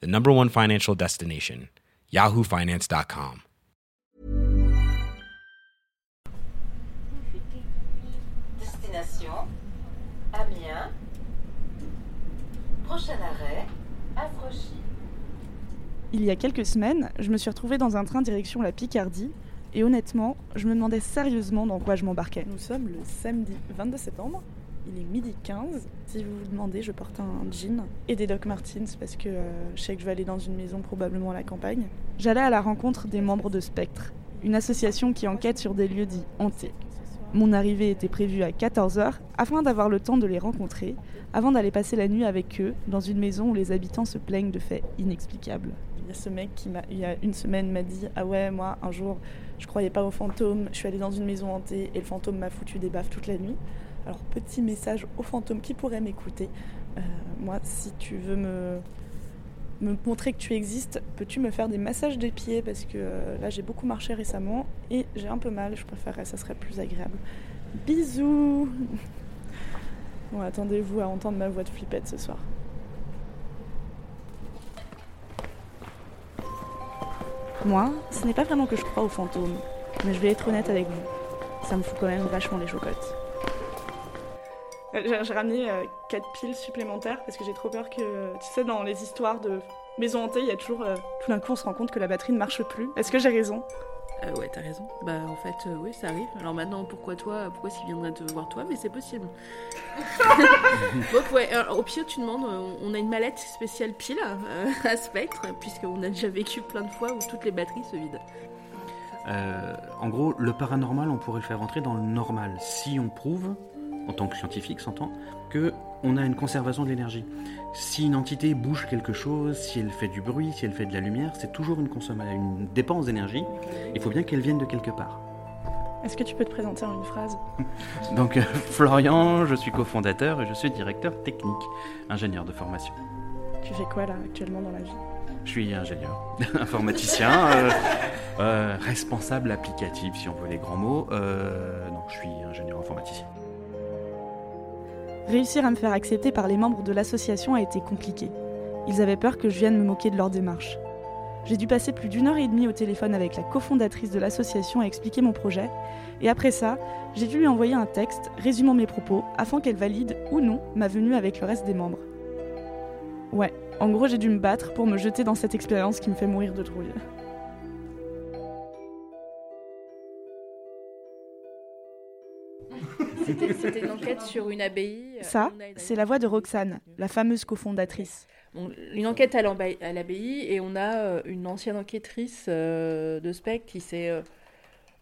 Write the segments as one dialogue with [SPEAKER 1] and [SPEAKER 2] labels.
[SPEAKER 1] the number one financial destination, yahoofinance.com.
[SPEAKER 2] Destination Amiens. Prochain arrêt, Affranchi.
[SPEAKER 3] Il y a quelques semaines, je me suis retrouvée dans un train direction la Picardie et honnêtement, je me demandais sérieusement dans quoi je m'embarquais. Nous sommes le samedi 22 septembre, il est midi 15. Si vous vous demandez, je porte un jean et des Doc Martens parce que euh, je sais que je vais aller dans une maison probablement à la campagne. J'allais à la rencontre des membres de Spectre, une association qui enquête sur des lieux dits hantés. Mon arrivée était prévue à 14h afin d'avoir le temps de les rencontrer, avant d'aller passer la nuit avec eux dans une maison où les habitants se plaignent de faits inexplicables. Y a ce mec qui, il y a une semaine, m'a dit Ah ouais, moi, un jour, je croyais pas aux fantômes, je suis allée dans une maison hantée et le fantôme m'a foutu des baffes toute la nuit. Alors, petit message aux fantômes qui pourraient m'écouter. Euh, moi, si tu veux me, me montrer que tu existes, peux-tu me faire des massages des pieds? Parce que euh, là, j'ai beaucoup marché récemment et j'ai un peu mal. Je préférerais, ça serait plus agréable. Bisous Bon, attendez-vous à entendre ma voix de flippette ce soir. Moi, ce n'est pas vraiment que je crois aux fantômes, mais je vais être honnête avec vous. Ça me fout quand même vachement les chocottes. Euh, J'ai j'ai ramené 4 piles supplémentaires parce que j'ai trop peur que, tu sais, dans les histoires de maisons hantées, il y a toujours, euh, tout d'un coup, on se rend compte que la batterie ne marche plus. Est-ce que j'ai raison?
[SPEAKER 4] Euh, ouais, t'as raison. Bah, en fait, euh, oui, ça arrive. Alors maintenant, pourquoi toi Pourquoi qu'il viendrait te voir toi? Mais c'est possible. Donc, ouais, alors, au pire, tu demandes, euh, on a une mallette spéciale pile euh, à Spectre, puisqu'on a déjà vécu plein de fois où toutes les batteries se vident.
[SPEAKER 5] Euh, en gros, le paranormal, on pourrait le faire rentrer dans le normal si on prouve, en tant que scientifique, s'entend, que on a une conservation de l'énergie. Si une entité bouge quelque chose, si elle fait du bruit, si elle fait de la lumière, c'est toujours une, une dépense d'énergie. Il faut bien qu'elle vienne de quelque part.
[SPEAKER 3] Est-ce que tu peux te présenter en une phrase?
[SPEAKER 5] Donc, euh, Florian, je suis cofondateur et je suis directeur technique, ingénieur de formation.
[SPEAKER 3] Tu fais quoi là actuellement dans la vie?
[SPEAKER 5] Je suis ingénieur, informaticien, euh, euh, responsable applicatif si on veut les grands mots. Non, je suis ingénieur informaticien.
[SPEAKER 3] Réussir à me faire accepter par les membres de l'association a été compliqué. Ils avaient peur que je vienne me moquer de leur démarche. J'ai dû passer plus d'une heure et demie au téléphone avec la cofondatrice de l'association à expliquer mon projet, et après ça, j'ai dû lui envoyer un texte résumant mes propos afin qu'elle valide ou non ma venue avec le reste des membres. Ouais, en gros j'ai dû me battre pour me jeter dans cette expérience qui me fait mourir de trouille.
[SPEAKER 4] C'était une enquête sur une abbaye. euh,
[SPEAKER 3] Ça, c'est la voix de Roxane, la fameuse cofondatrice.
[SPEAKER 4] Une enquête à l'abbaye et on a euh, une ancienne enquêtrice euh, de SPEC qui s'est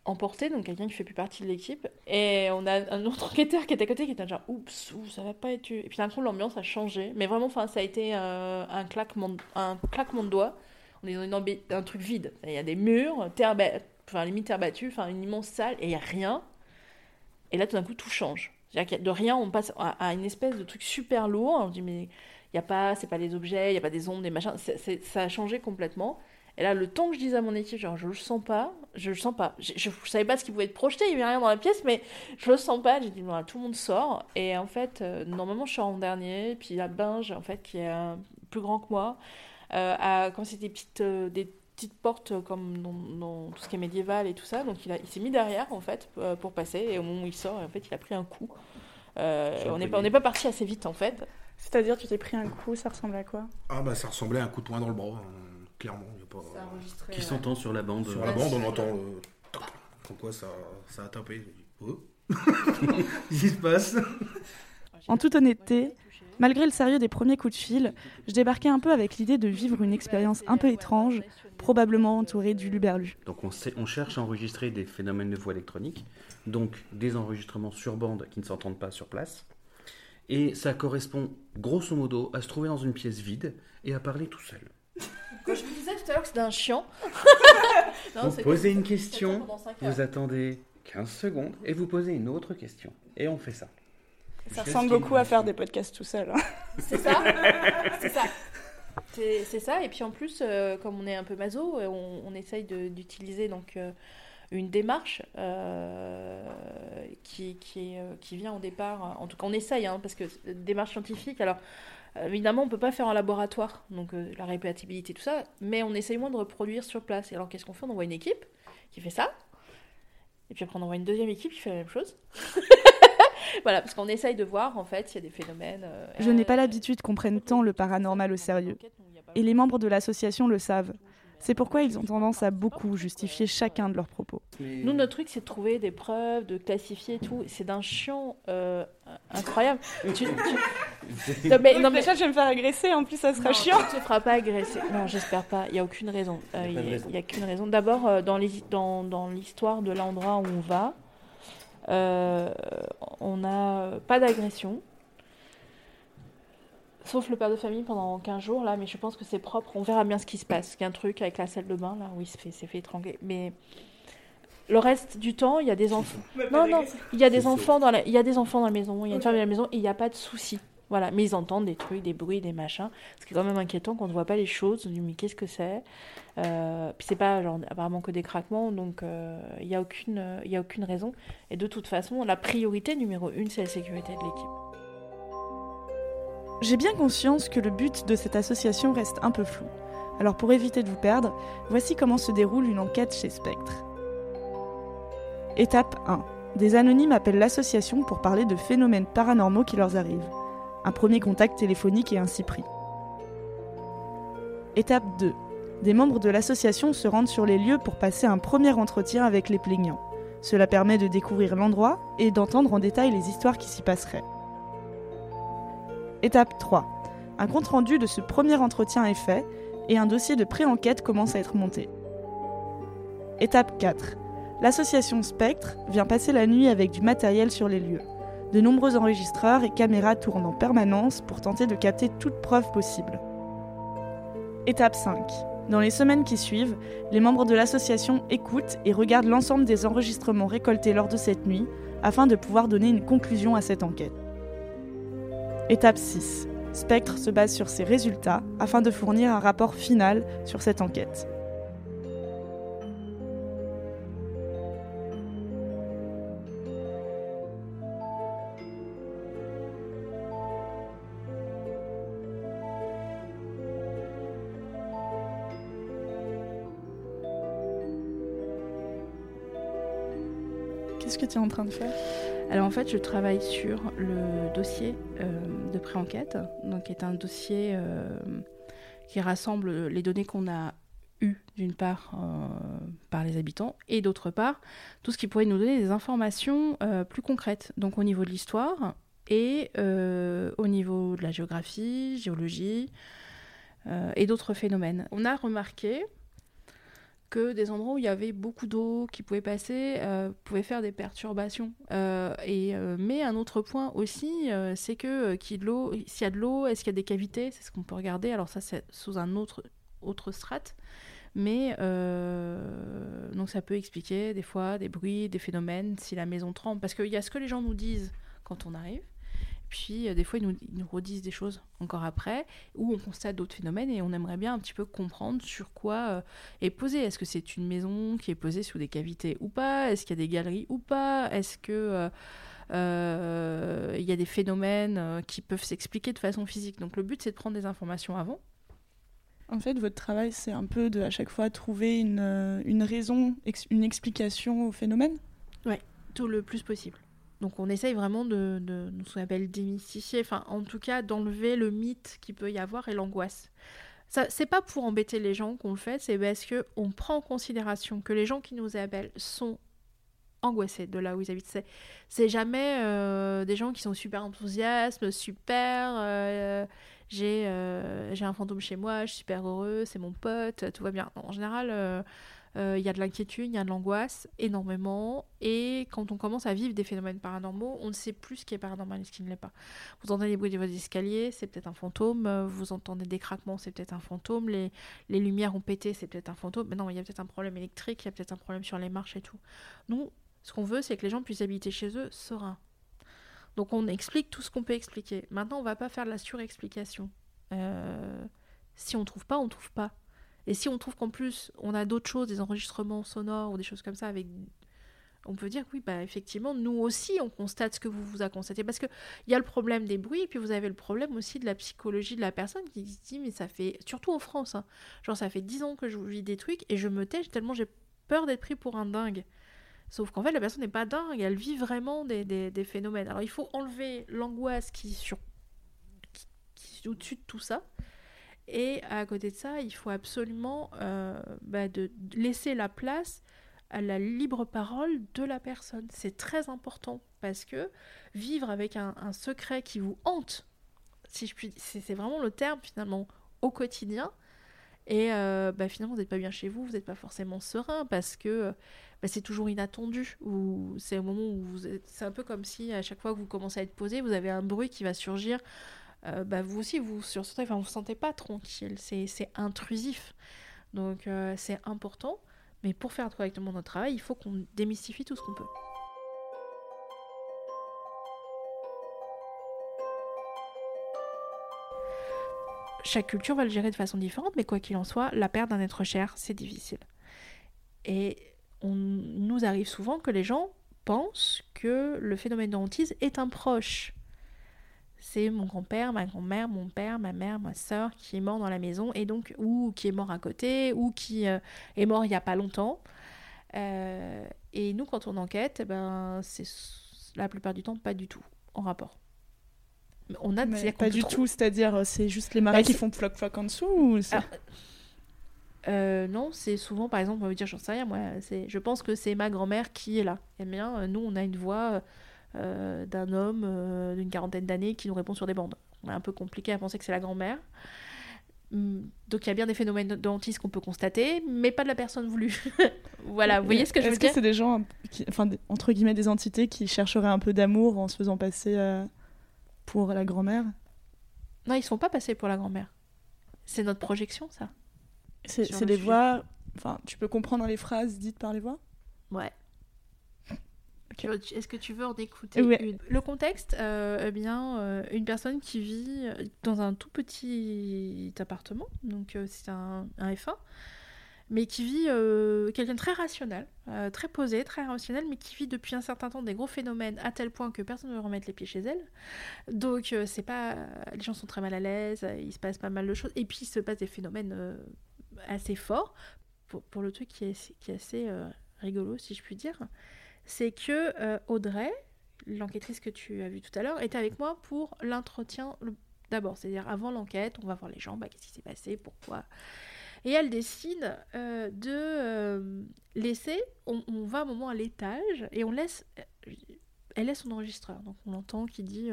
[SPEAKER 4] emportée, donc quelqu'un qui fait plus partie de l'équipe. Et on a un autre enquêteur qui était à côté qui était genre oups, ça va pas être. Et puis d'un coup l'ambiance a changé, mais vraiment, enfin, ça a été un claquement, de- un claquement de doigts. On est dans un truc vide. Il y a des murs, terre, enfin limite terre battue, enfin une immense salle et il y a rien. Et là tout d'un coup tout change. C'est-à-dire a de rien, on passe à, une espèce de truc super lourd. On dit mais il y a pas, c'est pas les objets, il y a pas des ombres, des machins. C'est- c'est- ça a changé complètement. Et là, le temps que je disais à mon équipe, genre, je le sens pas, je le sens pas. Je, je savais pas ce qui pouvait être projeté, il y avait rien dans la pièce, mais je le sens pas. J'ai dit, voilà, tout le monde sort. Et en fait, euh, normalement, je sors en dernier. Puis il y a Binge, en fait, qui est plus grand que moi. Euh, quand des petites, euh, des petites portes euh, comme dans, dans tout ce qui est médiéval et tout ça. Donc il, a- il s'est mis derrière, en fait, euh, pour passer. Et au moment où il sort, en fait, il a pris un coup. Euh, on n'est pas, on n'est pas parti assez vite, en fait.
[SPEAKER 3] C'est-à-dire, tu t'es pris un coup, ça ressemble à quoi?
[SPEAKER 6] Ah bah ça ressemblait à un coup de poing dans le bras, hein, clairement. y a pas...
[SPEAKER 5] Qui s'entend sur la bande.
[SPEAKER 6] Sur la bande, on entend euh, toc, comme quoi ça, ça a tapé. Oh. Qu'est-ce qui se passe?
[SPEAKER 3] En toute honnêteté, malgré le sérieux des premiers coups de fil, je débarquais un peu avec l'idée de vivre une expérience un peu étrange, probablement entourée du luberlu.
[SPEAKER 5] Donc on, sait- on cherche à enregistrer des phénomènes de voix électronique, donc des enregistrements sur bande qui ne s'entendent pas sur place. Et ça correspond grosso modo à se trouver dans une pièce vide et à parler tout seul.
[SPEAKER 7] Quand je vous dis
[SPEAKER 4] disais tout à l'heure que c'était un chiant. Non,
[SPEAKER 5] Vous posez
[SPEAKER 4] que-
[SPEAKER 5] une question, vous attendez 15 secondes et vous posez une autre question. Et on fait ça.
[SPEAKER 3] Ça ressemble beaucoup à faire des podcasts tout seul. hein.
[SPEAKER 4] C'est ça. c'est ça. C'est c'est ça. Et puis en plus, euh, comme on est un peu maso, euh, on, on essaye de- d'utiliser donc euh, une démarche euh, qui, qui, est, euh, qui vient au départ. En tout cas, on essaye, hein, parce que euh, démarche scientifique. Alors. Évidemment, on peut pas faire en laboratoire, donc euh, la répétibilité, tout ça, mais on essaye moins de reproduire sur place. Et alors, qu'est-ce qu'on fait? On envoie une équipe qui fait ça, et puis après, on envoie une deuxième équipe qui fait la même chose. voilà, parce qu'on essaye de voir, en fait, s'il y a des phénomènes. euh,
[SPEAKER 3] Je n'ai pas
[SPEAKER 4] euh,
[SPEAKER 3] l'habitude qu'on prenne tant le paranormal au sérieux. Et les membres de l'association le savent. C'est pourquoi ils ont tendance à beaucoup justifier chacun de leurs propos.
[SPEAKER 4] Nous, notre truc, c'est de trouver des preuves, de classifier et tout. C'est d'un chiant euh, incroyable. tu, tu- Non, mais, non, mais-
[SPEAKER 3] Déjà, je vais me faire agresser, en plus ça sera
[SPEAKER 4] non,
[SPEAKER 3] chiant.
[SPEAKER 4] Tu te feras pas agresser. Non, j'espère pas. Il n'y a aucune raison. Euh,
[SPEAKER 5] Il
[SPEAKER 4] n'y a, a qu'une raison. D'abord, euh, dans les- dans, dans l'histoire de l'endroit où on va, euh, on n'a pas d'agression. Sauf le père de famille pendant 15 jours, là, mais je pense que c'est propre. On verra bien ce qui se passe. Il y a un truc avec la salle de bain, là, où il se fait, s'est fait étrangler. Mais le reste du temps, il y a des enfants. Non, non, il y a des enfants dans la, il y a des enfants dans la maison, il y a une femme dans la maison, et il n'y a pas de souci. Voilà, mais ils entendent des trucs, des bruits, des machins. Ce qui est quand même inquiétant qu'on ne voit pas les choses. On dit, mais qu'est-ce que c'est? Euh, Puis c'est pas genre, apparemment que des craquements, donc euh, il n'y a, aucune, euh, a aucune raison. Et de toute façon, la priorité numéro une, c'est la sécurité de l'équipe.
[SPEAKER 3] J'ai bien conscience que le but de cette association reste un peu flou. Alors pour éviter de vous perdre, voici comment se déroule une enquête chez Spectre. Étape 1. Des anonymes appellent l'association pour parler de phénomènes paranormaux qui leur arrivent. Un premier contact téléphonique est ainsi pris. Étape 2. Des membres de l'association se rendent sur les lieux pour passer un premier entretien avec les plaignants. Cela permet de découvrir l'endroit et d'entendre en détail les histoires qui s'y passeraient. Étape 3. Un compte-rendu de ce premier entretien est fait et un dossier de pré-enquête commence à être monté. Étape 4. L'association Spectre vient passer la nuit avec du matériel sur les lieux. De nombreux enregistreurs et caméras tournent en permanence pour tenter de capter toute preuve possible. Étape 5. Dans les semaines qui suivent, les membres de l'association écoutent et regardent l'ensemble des enregistrements récoltés lors de cette nuit afin de pouvoir donner une conclusion à cette enquête. Étape 6. Spectre se base sur ses résultats afin de fournir un rapport final sur cette enquête. En train de faire
[SPEAKER 4] Alors en fait, je travaille sur le dossier euh, de pré-enquête, donc qui est un dossier euh, qui rassemble les données qu'on a eues d'une part euh, par les habitants et d'autre part tout ce qui pourrait nous donner des informations plus concrètes, donc au niveau de l'histoire et au niveau de la géographie, géologie et d'autres phénomènes. On a remarqué que des endroits où il y avait beaucoup d'eau qui pouvait passer euh, pouvaient faire des perturbations. Euh, et, euh, mais un autre point aussi, euh, c'est que qu'il l'eau- s'il y a de l'eau, est-ce qu'il y a des cavités? C'est ce qu'on peut regarder. Alors ça, c'est sous un autre, autre strate. Mais donc ça peut expliquer des fois des bruits, des phénomènes, si la maison tremble. Parce qu'il y a ce que les gens nous disent quand on arrive. Puis euh, des fois, ils nous, ils nous redisent des choses encore après, où on constate d'autres phénomènes et on aimerait bien un petit peu comprendre sur quoi euh, est posé. Est-ce que c'est une maison qui est posée sous des cavités ou pas? Est-ce qu'il y a des galeries ou pas? Est-ce que euh, euh, il y a des phénomènes euh, qui peuvent s'expliquer de façon physique? Donc le but, c'est de prendre des informations avant.
[SPEAKER 3] En fait, votre travail, c'est un peu de à chaque fois trouver une, une raison, ex- une explication au phénomène?
[SPEAKER 4] Tout le plus possible. Donc on essaye vraiment de, de, de ce démystifier, enfin en tout cas d'enlever le mythe qu'il peut y avoir et l'angoisse. Ça, c'est pas pour embêter les gens qu'on le fait, c'est parce que on prend en considération que les gens qui nous appellent sont angoissés de là où ils habitent. C'est, c'est jamais euh, des gens qui sont super enthousiastes, super. euh, j'ai, euh, j'ai un fantôme chez moi, je suis super heureux, c'est mon pote, tout va bien. En général, Il y a de l'inquiétude, il y a de l'angoisse, énormément. Et quand on commence à vivre des phénomènes paranormaux, on ne sait plus ce qui est paranormal et ce qui ne l'est pas. Vous entendez des bruits de vos escaliers, c'est peut-être un fantôme. Euh, Vous entendez des craquements, c'est peut-être un fantôme. Les, les lumières ont pété, c'est peut-être un fantôme. Mais non, il y a peut-être un problème électrique, il y a peut-être un problème sur les marches et tout. Nous, ce qu'on veut, c'est que les gens puissent habiter chez eux sereins. Donc on explique tout ce qu'on peut expliquer. Maintenant, on va pas faire de la surexplication. Euh, si on trouve pas, on trouve pas. Et si on trouve qu'en plus on a d'autres choses, des enregistrements sonores ou des choses comme ça, avec, on peut dire que oui, bah effectivement, nous aussi on constate ce que vous vous a constaté. Parce que il y a le problème des bruits, et puis vous avez le problème aussi de la psychologie de la personne qui se dit mais ça fait, surtout en France, hein, genre ça fait 10 ans que je vis des trucs et je me tais tellement j'ai peur d'être pris pour un dingue. Sauf qu'en fait, la personne n'est pas dingue, elle vit vraiment des, des- des phénomènes. Alors il faut enlever l'angoisse qui, sur... qui, qui est au-dessus de tout ça. Et à côté de ça, il faut absolument euh, bah, laisser la place à la libre parole de la personne. C'est très important parce que vivre avec un, secret qui vous hante, si je puis, c'est vraiment le terme finalement au quotidien. Et euh, bah, finalement, vous n'êtes pas bien chez vous, vous n'êtes pas forcément serein parce que bah, c'est toujours inattendu. Ou c'est moment où c'est un peu comme si à chaque fois que vous commencez à être posé, vous avez un bruit qui va surgir. Euh, bah, vous aussi, vous sursautez, enfin, vous vous sentez pas tranquille. C'est c'est intrusif. Donc euh, c'est important. Mais pour faire correctement notre travail, il faut qu'on démystifie tout ce qu'on peut. Chaque culture va le gérer de façon différente, mais quoi qu'il en soit, la perte d'un être cher, c'est difficile. Et on nous arrive souvent que les gens pensent que le phénomène de hantise est un proche. C'est mon grand-père, ma grand-mère, mon père, ma mère, ma soeur qui est mort dans la maison, et donc, ou qui est mort à côté, ou qui euh, est mort il n'y a pas longtemps. Euh, et nous, quand on enquête, ben, c'est la plupart du temps pas du tout en rapport. On a
[SPEAKER 3] Mais pas du
[SPEAKER 4] trouve-
[SPEAKER 3] tout, c'est-à-dire euh, c'est juste les marais
[SPEAKER 4] Bah,
[SPEAKER 3] qui font floc floc en dessous ou
[SPEAKER 4] Alors, Euh, non, c'est souvent, par exemple, on va me dire, j'en sais rien, moi, c'est, je pense que c'est ma grand-mère qui est là. Eh bien, nous, on a une voix euh, d'un homme euh, d'une quarantaine d'années qui nous répond sur des bandes. On est un peu compliqué à penser que c'est la grand-mère. Hum, Donc, il y a bien des phénomènes de hantis qu'on peut constater, mais pas de la personne voulue. voilà, vous voyez ce que je veux
[SPEAKER 3] Est-ce
[SPEAKER 4] dire
[SPEAKER 3] que c'est des gens, qui, enfin, entre guillemets, des entités qui chercheraient un peu d'amour en se faisant passer euh, pour la grand-mère?
[SPEAKER 4] Non, ils sont pas passés pour la grand-mère. C'est notre projection, ça.
[SPEAKER 3] C'est des voix. Enfin, tu peux comprendre les phrases dites par les voix?
[SPEAKER 4] Ouais. Est-ce que tu veux en écouter
[SPEAKER 3] Ouais.
[SPEAKER 4] une? Le contexte, euh, eh bien, euh, une personne qui vit euh, dans un tout petit appartement, donc euh, c'est un, un F1, mais qui vit quelqu'un de très rationnel, très posé, très rationnel, mais qui vit depuis un certain temps des gros phénomènes à tel point que personne ne veut remettre les pieds chez elle. Donc c'est pas, les gens sont très mal à l'aise, il se passe pas mal de choses, et puis il se passe des phénomènes assez forts. Pour, pour le truc qui est, qui est assez rigolo, si je puis dire, c'est que euh, Audrey, l'enquêtrice que tu as vue tout à l'heure, était avec moi pour l'entretien le- d'abord, c'est-à-dire avant l'enquête, on va voir les gens, bah, qu'est-ce qui s'est passé, pourquoi. Et elle décide euh, de euh, laisser, on, va un moment à l'étage et on laisse, elle laisse son enregistreur, donc on l'entend qui dit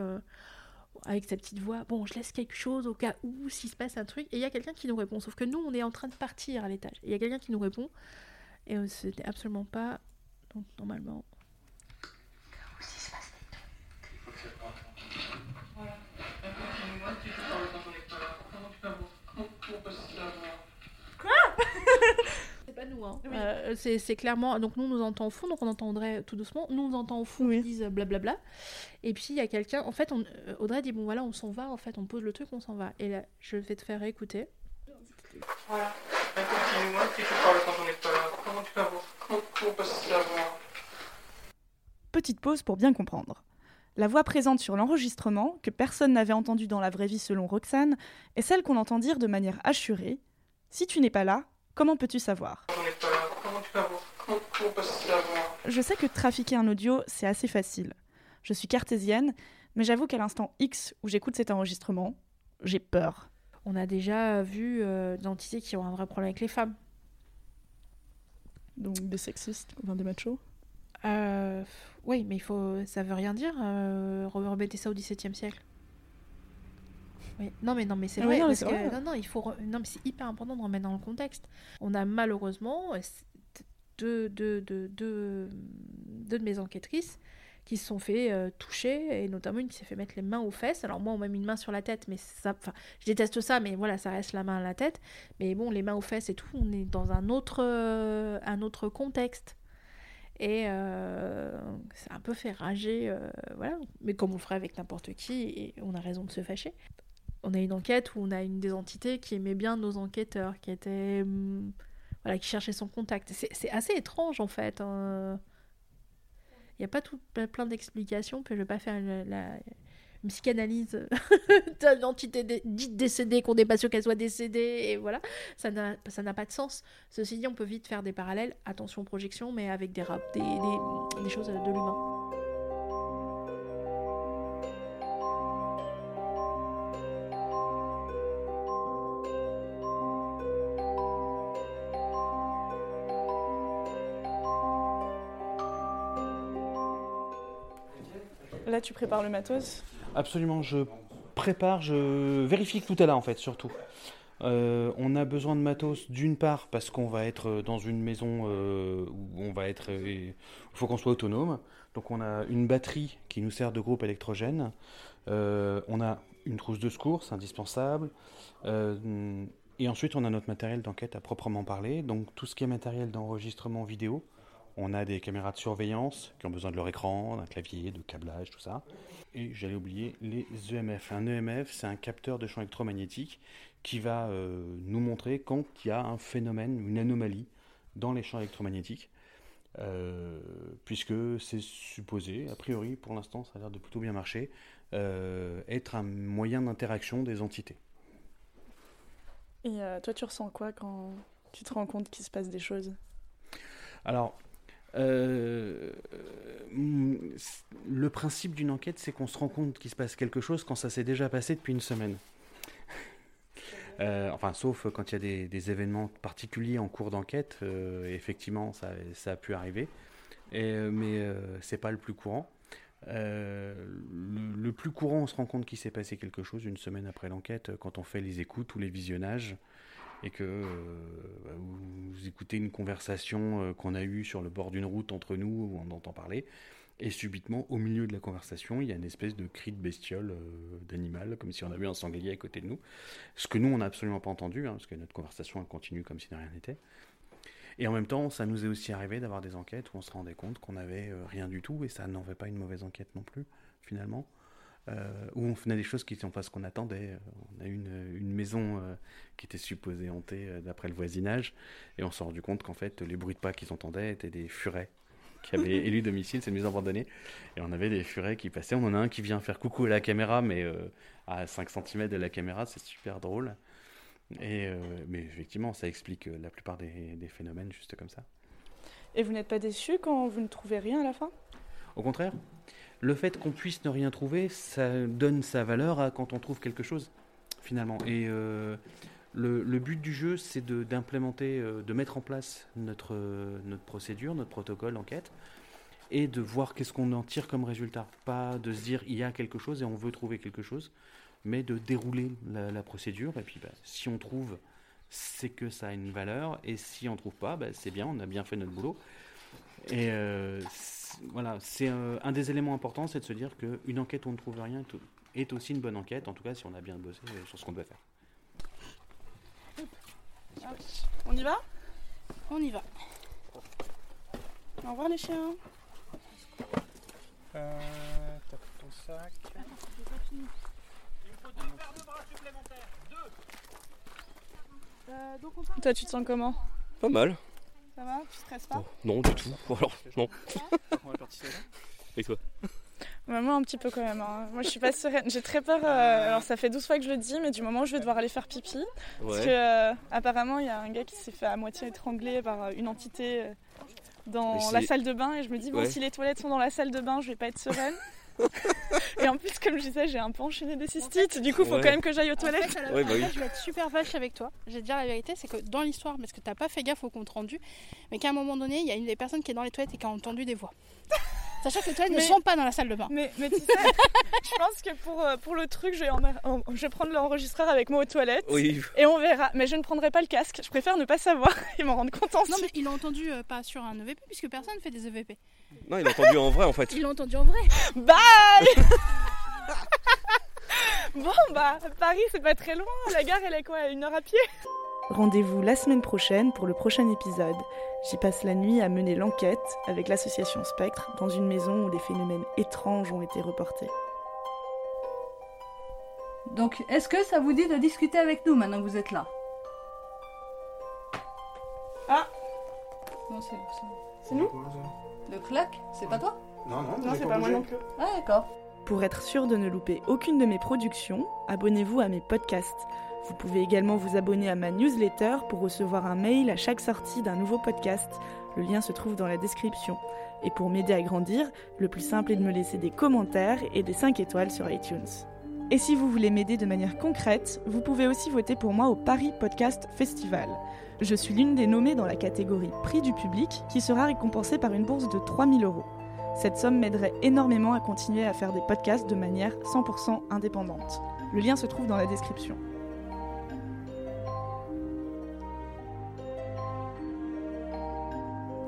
[SPEAKER 4] avec sa petite voix, bon, je laisse quelque chose au cas où s'il se passe un truc, et il y a quelqu'un qui nous répond, sauf que nous, on est en train de partir à l'étage, il y a quelqu'un qui nous répond, et ce n'est absolument pas, donc normalement, C'est pas nous, hein. Euh, c'est c'est clairement. Donc, nous, on nous entend au fond, donc on entendrait tout doucement. Nous, on nous entend au fond,
[SPEAKER 3] Oui.
[SPEAKER 4] ils disent euh, blablabla. Et puis, il y a quelqu'un. En fait, on, euh, Audrey dit Bon, voilà, on s'en va, en fait, on pose le truc, on s'en va. Et là, je vais te faire écouter.
[SPEAKER 7] Voilà. Continue-moi, si tu parles quand on n'est pas là. Comment tu voir? Comment on peut savoir
[SPEAKER 3] Petite pause pour bien comprendre. La voix présente sur l'enregistrement, que personne n'avait entendue dans la vraie vie selon Roxane, est celle qu'on entend dire de manière assurée Si tu n'es pas là, comment peux-tu savoir?
[SPEAKER 7] Quand on n'est pas là. Comment tu vas voir Comment on peut savoir
[SPEAKER 3] Je sais que trafiquer un audio, c'est assez facile. Je suis cartésienne, mais j'avoue qu'à l'instant X où j'écoute cet enregistrement, j'ai peur.
[SPEAKER 4] On a déjà vu euh, des entités qui ont un vrai problème avec les femmes.
[SPEAKER 3] Donc des sexistes, enfin des machos.
[SPEAKER 4] Euh, oui, mais il faut, ça veut rien dire. Euh, remettez ça au XVIIe siècle. Oui. Non mais non mais c'est
[SPEAKER 3] Ah
[SPEAKER 4] vrai,
[SPEAKER 3] non, mais
[SPEAKER 4] parce
[SPEAKER 3] c'est
[SPEAKER 4] que-
[SPEAKER 3] vrai.
[SPEAKER 4] non non il faut re- non mais c'est hyper important de remettre dans le contexte. On a malheureusement deux, deux, deux, deux de mes enquêtrices qui se sont fait euh, toucher, et notamment une qui s'est fait mettre les mains aux fesses. Alors moi, on m'a mis une main sur la tête, mais ça, enfin, je déteste ça, mais voilà, ça reste la main à la tête. Mais bon, les mains aux fesses et tout, on est dans un autre, euh, un autre contexte. Et euh, ça a un peu fait rager, euh, voilà. Mais comme on le ferait avec n'importe qui, et on a raison de se fâcher. On a une enquête où on a une des entités qui aimait bien nos enquêteurs, qui était, hum, voilà, qui cherchait son contact. C'est assez étrange en fait. hein. Il n'y a pas tout, plein d'explications, je vais pas faire la, une psychanalyse d'une entité dé- dite décédée, qu'on n'est pas sûr qu'elle soit décédée, et voilà, ça n'a pas de sens. Ceci dit, on peut vite faire des parallèles, attention projection, mais avec des, rap- des choses de l'humain.
[SPEAKER 3] Là, tu prépares le matos.
[SPEAKER 5] Absolument, je prépare, je vérifie que tout est là en fait, surtout. Euh, on a besoin de matos d'une part parce qu'on va être dans une maison euh, où on va être, euh, il faut qu'on soit autonome. Donc on a une batterie qui nous sert de groupe électrogène. Euh, on a une trousse de secours, c'est indispensable. Euh, et ensuite on a notre matériel d'enquête à proprement parler. Donc tout ce qui est matériel d'enregistrement vidéo. On a des caméras de surveillance qui ont besoin de leur écran, d'un clavier, de câblage, tout ça. Et j'allais oublier les EMF. Un EMF, c'est un capteur de champ électromagnétique qui va euh, nous montrer quand il y a un phénomène, une anomalie dans les champs électromagnétiques. Euh, puisque c'est supposé, a priori pour l'instant ça a l'air de plutôt bien marcher, euh, être un moyen d'interaction des entités.
[SPEAKER 3] Et toi, tu ressens quoi quand tu te rends compte qu'il se passe des choses?
[SPEAKER 5] Alors, euh, euh, le principe d'une enquête, c'est qu'on se rend compte qu'il se passe quelque chose quand ça s'est déjà passé depuis une semaine. Euh, enfin, sauf quand il y a des, des événements particuliers en cours d'enquête, euh, effectivement, ça, ça a pu arriver. Et, mais c'est pas le plus courant. Le, le plus courant, on se rend compte qu'il s'est passé quelque chose une semaine après l'enquête, quand on fait les écoutes ou les visionnages, et que euh, bah, vous, écoutez une conversation euh, qu'on a eue sur le bord d'une route entre nous, où on entend parler, et subitement, au milieu de la conversation, il y a une espèce de cri de bestiole, euh, d'animal, comme si on avait un sanglier à côté de nous. Ce que nous, on n'a absolument pas entendu, hein, parce que notre conversation, continue comme si de rien n'était. Et en même temps, ça nous est aussi arrivé d'avoir des enquêtes où on se rendait compte qu'on n'avait rien du tout, et ça n'en fait pas une mauvaise enquête non plus, finalement. Euh, où on faisait des choses qui n'étaient pas ce qu'on attendait. On a eu une, une maison euh, qui était supposée hantée euh, d'après le voisinage, et on s'est rendu compte qu'en fait, les bruits de pas qu'ils entendaient étaient des furets qui avaient élu domicile, c'est une maison abandonnée, et on avait des furets qui passaient. On en a un qui vient faire coucou à la caméra, mais euh, à 5 cm de la caméra, c'est super drôle. Et, euh, mais effectivement, ça explique la plupart des, des phénomènes juste comme ça.
[SPEAKER 3] Et vous n'êtes pas déçu quand vous ne trouvez rien à la fin?
[SPEAKER 5] Au contraire, le fait qu'on puisse ne rien trouver, ça donne sa valeur à quand on trouve quelque chose, finalement. Et euh, le, but du jeu, c'est d'implémenter, euh, de mettre en place notre, euh, notre procédure, notre protocole d'enquête, et de voir qu'est-ce qu'on en tire comme résultat. Pas de se dire il y a quelque chose et on veut trouver quelque chose, mais de dérouler la, procédure. Et puis, bah, si on trouve, c'est que ça a une valeur, et si on trouve pas, bah, c'est bien, on a bien fait notre boulot. Et euh, voilà, c'est euh, un des éléments importants, c'est de se dire qu'une enquête où on ne trouve rien est- aussi une bonne enquête, en tout cas si on a bien bossé euh, sur ce qu'on doit faire.
[SPEAKER 3] On y va?
[SPEAKER 8] On y va.
[SPEAKER 3] Au revoir les chiens.
[SPEAKER 7] Euh, t'as ton sac.
[SPEAKER 3] Toi, tu te sens comment?
[SPEAKER 9] Pas mal.
[SPEAKER 3] Ça va Tu stresses pas
[SPEAKER 9] Non, du tout. Alors, non.
[SPEAKER 7] On va partir.
[SPEAKER 9] Et toi
[SPEAKER 3] Bah, Moi, un petit peu quand même. hein. Moi, je suis pas sereine. J'ai très peur. euh, alors, ça fait 12 fois que je le dis, mais du moment où je vais devoir aller faire pipi. Parce que, euh, apparemment, il y a un gars qui s'est fait à moitié étrangler par euh, une entité dans la salle de bain. Et je me dis, bon,
[SPEAKER 9] Ouais.
[SPEAKER 3] si les toilettes sont dans la salle de bain, je vais pas être sereine. et en plus, comme je disais, j'ai un peu enchaîné des cystites. Du coup, faut
[SPEAKER 9] Ouais.
[SPEAKER 3] quand même que j'aille aux
[SPEAKER 8] En
[SPEAKER 3] toilettes.
[SPEAKER 8] fait,
[SPEAKER 9] Ouais, bah oui.
[SPEAKER 8] je vais être super vache avec toi. Je vais te dire la vérité, c'est que dans l'histoire, parce que t'as pas fait gaffe au compte rendu, mais qu'à un moment donné, il y a une des personnes qui est dans les toilettes et qui a entendu des voix. Sachant que toi, ils ne sont pas dans la salle de bain.
[SPEAKER 3] Mais, mais tu sais, je pense que pour, euh, pour le truc, je vais, en- en- je vais prendre l'enregistreur avec moi aux toilettes.
[SPEAKER 9] Oui.
[SPEAKER 3] Et on verra. Mais je ne prendrai pas le casque. Je préfère ne pas savoir et m'en rendre compte ensuite.
[SPEAKER 8] Non, mais ils l'ont entendu euh, pas sur un EVP, puisque personne ne fait des EVP.
[SPEAKER 9] Non, il a entendu en vrai en fait.
[SPEAKER 8] Ils l'ont entendu en vrai.
[SPEAKER 3] Bye Bon, bah, Paris, c'est pas très loin. La gare, elle est quoi? Une heure à pied? Rendez-vous la semaine prochaine pour le prochain épisode. J'y passe la nuit à mener l'enquête avec l'association Spectre dans une maison où des phénomènes étranges ont été reportés.
[SPEAKER 10] Donc, est-ce que ça vous dit de discuter avec nous maintenant que vous êtes là?
[SPEAKER 3] Ah
[SPEAKER 10] Non, c'est
[SPEAKER 3] C'est nous?
[SPEAKER 10] Le clac, c'est pas toi?
[SPEAKER 6] Non, non,
[SPEAKER 3] Non, c'est pas moi non plus.
[SPEAKER 10] Ah, d'accord.
[SPEAKER 3] Pour être sûr de ne louper aucune de mes productions, abonnez-vous à mes podcasts. Vous pouvez également vous abonner à ma newsletter pour recevoir un mail à chaque sortie d'un nouveau podcast. Le lien se trouve dans la description. Et pour m'aider à grandir, le plus simple est de me laisser des commentaires et des 5 étoiles sur iTunes. Et si vous voulez m'aider de manière concrète, vous pouvez aussi voter pour moi au Paris Podcast Festival. Je suis l'une des nommées dans la catégorie Prix du public qui sera récompensée par une bourse de 3000 euros. Cette somme m'aiderait énormément à continuer à faire des podcasts de manière 100% indépendante. Le lien se trouve dans la description.